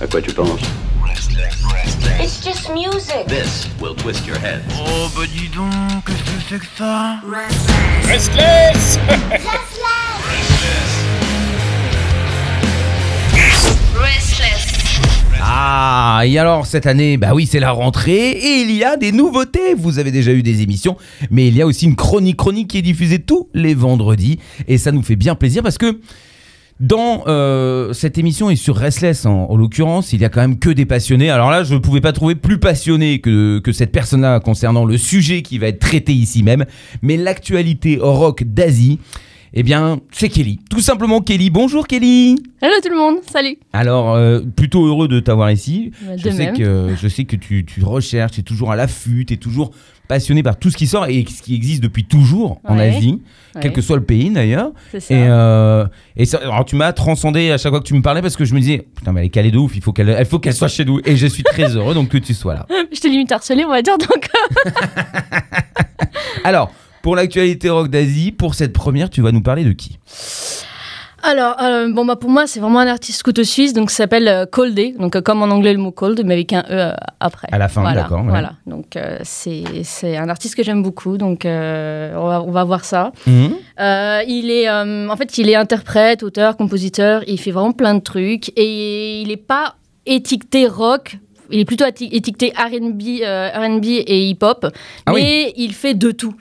À quoi tu penses It's just music. This will twist your head. Oh bah dis donc, qu'est-ce que c'est que ça Restless Restless. Ah, et alors cette année, bah oui, c'est la rentrée et il y a des nouveautés. Vous avez déjà eu des émissions, mais il y a aussi une chronique chronique qui est diffusée tous les vendredis et ça nous fait bien plaisir parce que dans euh, cette émission et sur Restless en, en l'occurrence, il y a quand même que des passionnés. Alors là, je ne pouvais pas trouver plus passionné que, que cette personne-là concernant le sujet qui va être traité ici même. Mais l'actualité rock d'Asie, eh bien, c'est Kelly. Tout simplement Kelly. Bonjour Kelly. Hello tout le monde, salut. Alors, euh, plutôt heureux de t'avoir ici. Bah, Je de sais, même. que, je sais que tu, tu recherches, tu es toujours à l'affût, tu es toujours passionné par tout ce qui sort et ce qui existe depuis toujours en Ouais. Asie, quel Ouais. que soit le pays d'ailleurs. C'est ça. Et, euh, et ça, alors tu m'as transcendé à chaque fois que tu me parlais parce que je me disais, putain, mais elle est calée de ouf, il faut qu'elle il faut qu'elle soit chez nous. Et je suis très heureux donc que tu sois là. Je t'ai limite harcelé, on va dire, donc Alors, pour l'actualité rock d'Asie, pour cette première, tu vas nous parler de qui? Alors, euh, bon, bah, pour moi, c'est vraiment un artiste couteau suisse, donc ça s'appelle euh, Cold Day, donc euh, comme en anglais le mot cold, mais avec un E euh, après. À la fin, voilà, d'accord, ouais. Voilà, donc c'est un artiste que j'aime beaucoup, donc on, va, on va voir ça. Mhm. Il est, en fait, il est interprète, auteur, compositeur, il fait vraiment plein de trucs, et il n'est pas étiqueté rock. Il est plutôt éti- étiqueté R&B, euh, R&B et hip-hop, Ah mais il fait de tout.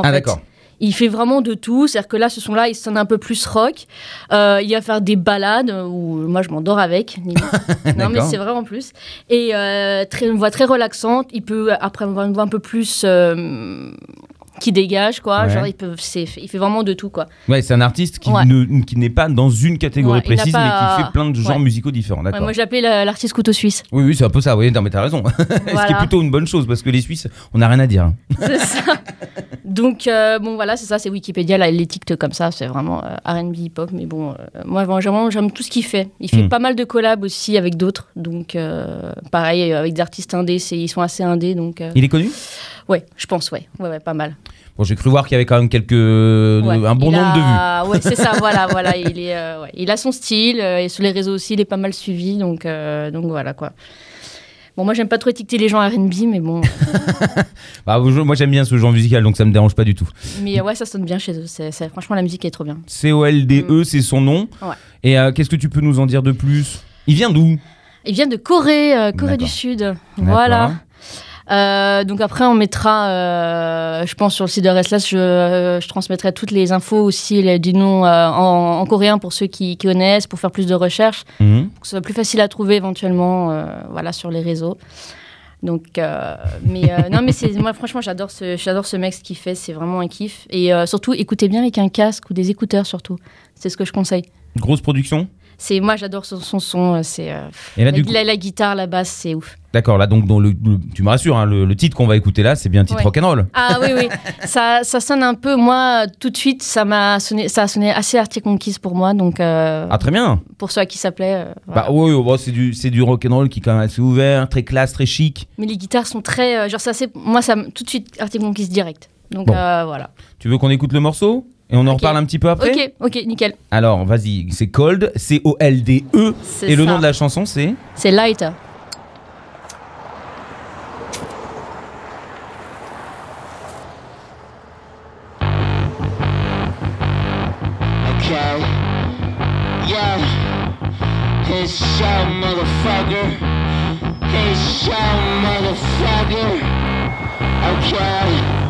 En Ah d'accord. Il fait vraiment de tout. C'est-à-dire que là, ce son-là, il sonne un peu plus rock. Euh, il va faire des balades où moi, je m'endors avec. non, mais c'est vraiment plus. Et euh, très, une voix très relaxante. Il peut, après, avoir une voix un peu plus. euh, qui dégage, quoi. Ouais. Genre, il, peut, il fait vraiment de tout, quoi. Ouais, c'est un artiste qui Ouais. ne- qui n'est pas dans une catégorie Ouais, précise, pas- mais qui fait plein de genres musicaux différents. D'accord. moi, la- l'artiste couteau suisse. Oui, oui, c'est un peu ça. Oui, non, mais t'as raison. Ce qui est Voilà. plutôt une bonne chose parce que les Suisses, on n'a rien à dire. hein. c'est ça. Donc, euh, bon, voilà, c'est ça, c'est Wikipédia, là, l'étiquette comme ça, c'est vraiment euh, RB hip-hop, mais bon, euh, moi, vraiment, j'aime tout ce qu'il fait. Il fait Mm. pas mal de collabs aussi avec d'autres, donc euh, pareil, euh, avec des artistes indés, ils sont assez indés, donc Il est connu? Ouais, je pense, ouais, ouais, ouais, pas mal. Bon, j'ai cru voir qu'il y avait quand même quelques, Ouais, un bon nombre de vues. Ouais, c'est ça, voilà, voilà, il, est, euh, ouais, il a son style, euh, et sur les réseaux aussi, il est pas mal suivi, donc, euh, donc voilà, quoi. Bon, moi, j'aime pas trop étiqueter les gens RB, mais bon, Bah, moi, j'aime bien ce genre musical, donc ça me dérange pas du tout. mais euh, ouais, ça sonne bien chez eux, c'est, c'est- franchement, la musique est trop bien. C-O-L-D-E, c'est son nom. Mm. Ouais. Et euh, qu'est-ce que tu peux nous en dire de plus? Il vient d'où? Il vient de Corée, euh, Corée du Sud. Voilà. Euh, donc après, on mettra, euh, je pense sur le site de Restless, je, je transmettrai toutes les infos aussi, les, du nom euh, en, en coréen pour ceux qui, qui connaissent, pour faire plus de recherches, Mhm. pour que ce soit plus facile à trouver éventuellement, voilà, sur les réseaux. Donc, mais non, mais c'est moi franchement, j'adore ce, j'adore ce mec ce qu'il fait, c'est vraiment un kiff. Et surtout, écoutez bien avec un casque ou des écouteurs surtout. C'est ce que je conseille. Grosse production? C'est moi, j'adore son, son son. euh, C'est euh, la, coup, la- la guitare, la basse, c'est ouf. d'accord, là, donc, dans le, le- tu me rassures, hein, le, le titre qu'on va écouter là, c'est bien un titre Ouais. rock'n'roll. Ah oui, oui. Ça, ça sonne un peu, moi, tout de suite, ça m'a sonné, ça a sonné assez Arctic Monkeys pour moi. Donc, euh, Ah, très bien. pour ceux à qui ça plaît. euh, voilà. Bah, oui, c'est du, c'est du rock'n'roll qui est quand même assez ouvert, très classe, très chic. Mais les guitares sont très. euh, genre, ça, c'est. Moi, ça, tout de suite, Arctic Monkeys direct. Donc, Bon. voilà. Tu veux qu'on écoute le morceau? Et on en reparle un petit peu après Ok, ok, nickel. Alors, vas-y, c'est Cold, C-O-L-D-E. C'est Et le ça. nom de la chanson, c'est C'est Lighter. Okay. Yeah. Motherfucker. It's so motherfucker. Okay.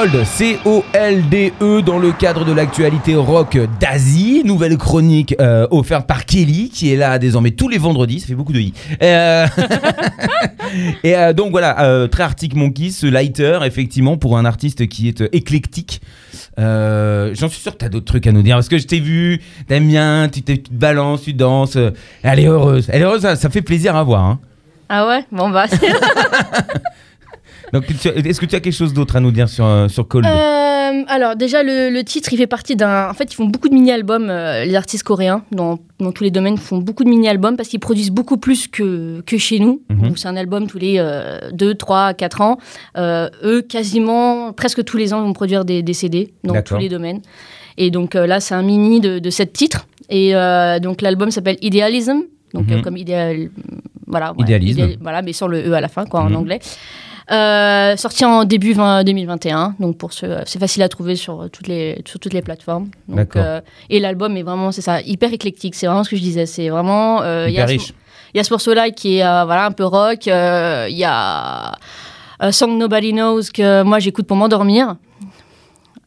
Cold, C-O-L-D-E, E, dans le cadre de l'actualité rock d'Asie. Nouvelle chronique euh, offerte par Kelly, qui est là désormais tous les vendredis. Ça fait beaucoup de i. Euh, Et euh, donc voilà, très Arctic Monkeys, ce lighter, effectivement, pour un artiste qui est éclectique. J'en suis sûr que t'as d'autres trucs à nous dire parce que je t'ai vu, t'aimes bien, tu, te- balances, tu danses. elle est heureuse, elle est heureuse, ça, ça fait plaisir à voir. hein. Ah ouais? Bon bah. Donc, est-ce que tu as quelque chose d'autre à nous dire sur, euh, sur Cold? Euh, alors déjà le, le titre il fait partie d'un en fait ils font beaucoup de mini-albums euh, les artistes coréens dans, dans tous les domaines font beaucoup de mini-albums parce qu'ils produisent beaucoup plus que, que chez nous Mhm. c'est un album tous les 2, 3, 4 ans Euh, eux quasiment presque tous les ans vont produire des, des CD dans tous les domaines et donc là c'est un mini de, de 7 titres et donc l'album s'appelle Idealism donc Mhm. comme idéal voilà ouais, Idéalisme. idéal- voilà mais sans le e à la fin quoi en Mhm. anglais euh, sorti en début 20 2021, donc pour ce, c'est facile à trouver sur toutes les sur toutes les plateformes. Donc, euh, et l'album est vraiment c'est ça hyper éclectique. C'est vraiment ce que je disais. C'est vraiment euh, y Hyper a ce- riche. Il y a ce morceau-là qui est euh, voilà un peu rock. euh, Il y a euh, Song Nobody Knows que moi j'écoute pour m'endormir.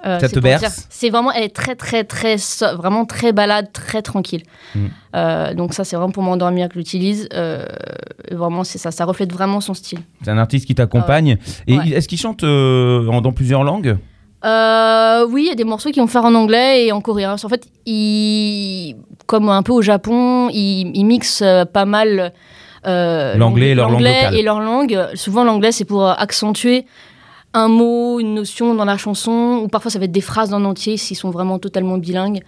Euh, Ça te berce? C'est vraiment, elle est très, très, très, so- vraiment très balade, très tranquille. Mm. Euh, donc ça, c'est vraiment pour m'endormir que j'utilise. Euh, vraiment, c'est ça, ça reflète vraiment son style. C'est un artiste qui t'accompagne. Et Ouais. est-ce qu'il chante euh, en- dans plusieurs langues? Oui, il y a des morceaux qui vont faire en anglais et en coréen. En fait, il, comme un peu au Japon, ils il mixent euh, pas mal L'anglais et leur langue locale. et leur langue. Souvent, l'anglais, c'est pour accentuer un mot, une notion dans la chanson, ou parfois ça va être des phrases en entier s'ils sont vraiment totalement bilingues.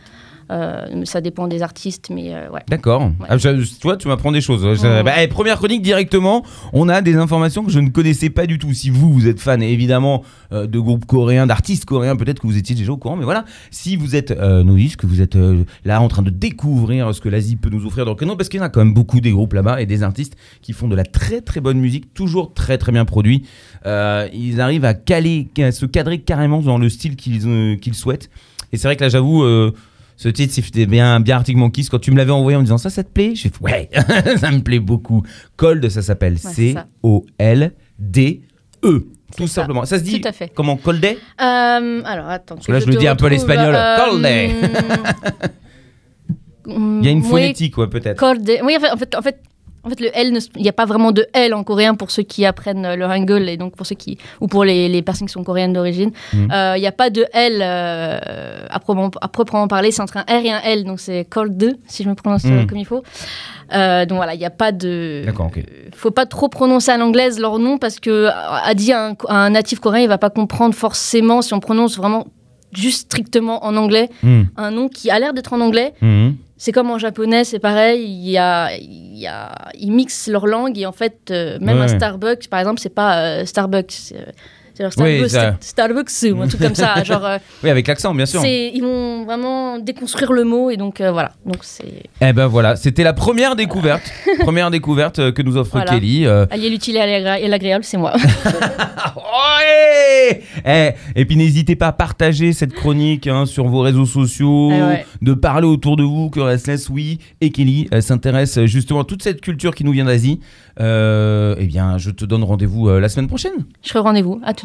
Euh, ça dépend des artistes, mais euh, ouais. D'accord. Ah, je- toi, tu m'apprends des choses. Ouais. bah, eh, première chronique directement. On a des informations que je ne connaissais pas du tout. Si vous, vous êtes fan évidemment euh, de groupes coréens, d'artistes coréens, peut-être que vous étiez déjà au courant. Mais voilà, si vous êtes novice, que vous êtes là en train de découvrir ce que l'Asie peut nous offrir dans le canon, parce qu'il y en a quand même beaucoup des groupes là-bas et des artistes qui font de la très très bonne musique, toujours très très bien produit. Ils arrivent à caler, à se cadrer carrément dans le style qu'ils qu'ils souhaitent. Et c'est vrai que là, j'avoue. Ce titre, c'était bien, bien Arctic Monkeys. Quand tu me l'avais envoyé en me disant ça, ça te plaît? J'ai fait ouais, ça me plaît beaucoup. Cold, ça s'appelle. C-O-L-D-E. Tout ça. simplement. Ça se dit Tout à fait. comment Colday Euh, alors, attends. que là, je le te dis un peu l'espagnol. euh, Colde. Il y a une oui, phonétique, ouais, peut-être. Corde. Oui, en fait, en fait, en fait, le L, ne- il n'y a pas vraiment de L en coréen pour ceux qui apprennent euh, le hangul et donc pour ceux qui ou pour les, les personnes qui sont coréennes d'origine. Mhm. Euh, Il n'y a pas de L euh, à, proprement, à proprement parler. C'est entre un R et un L, donc c'est Corde 2 si je me prononce Mhm. comme il faut. Euh, donc voilà, il n'y a pas de. D'accord, ok. Faut pas trop prononcer à l'anglaise leur nom parce que a dit un, un natif coréen, il va pas comprendre forcément si on prononce vraiment juste strictement en anglais Hmm, un nom qui a l'air d'être en anglais. C'est comme en japonais, c'est pareil. Il y a, il y a, ils mixent leur langue et en fait, euh, même Ouais. un Starbucks, par exemple, c'est pas euh, Starbucks. Genre Oui, Starbucks, ça- Starbucks ou un truc comme ça. Genre, euh, Oui, avec l'accent, bien sûr. ils vont vraiment déconstruire le mot et donc euh, voilà. Donc c'est Eh ben voilà, c'était la première découverte. première découverte euh, que nous offre Voilà. Kelly. euh, allier l'utile et l'agréable, c'est moi. Ouais Eh, et puis n'hésitez pas à partager cette chronique hein, sur vos réseaux sociaux, Ah ouais. de parler autour de vous que Restless, oui, et Kelly s'intéresse justement à toute cette culture qui nous vient d'Asie. Eh bien, je te donne rendez-vous la semaine prochaine. Je serai rendez-vous. À tout.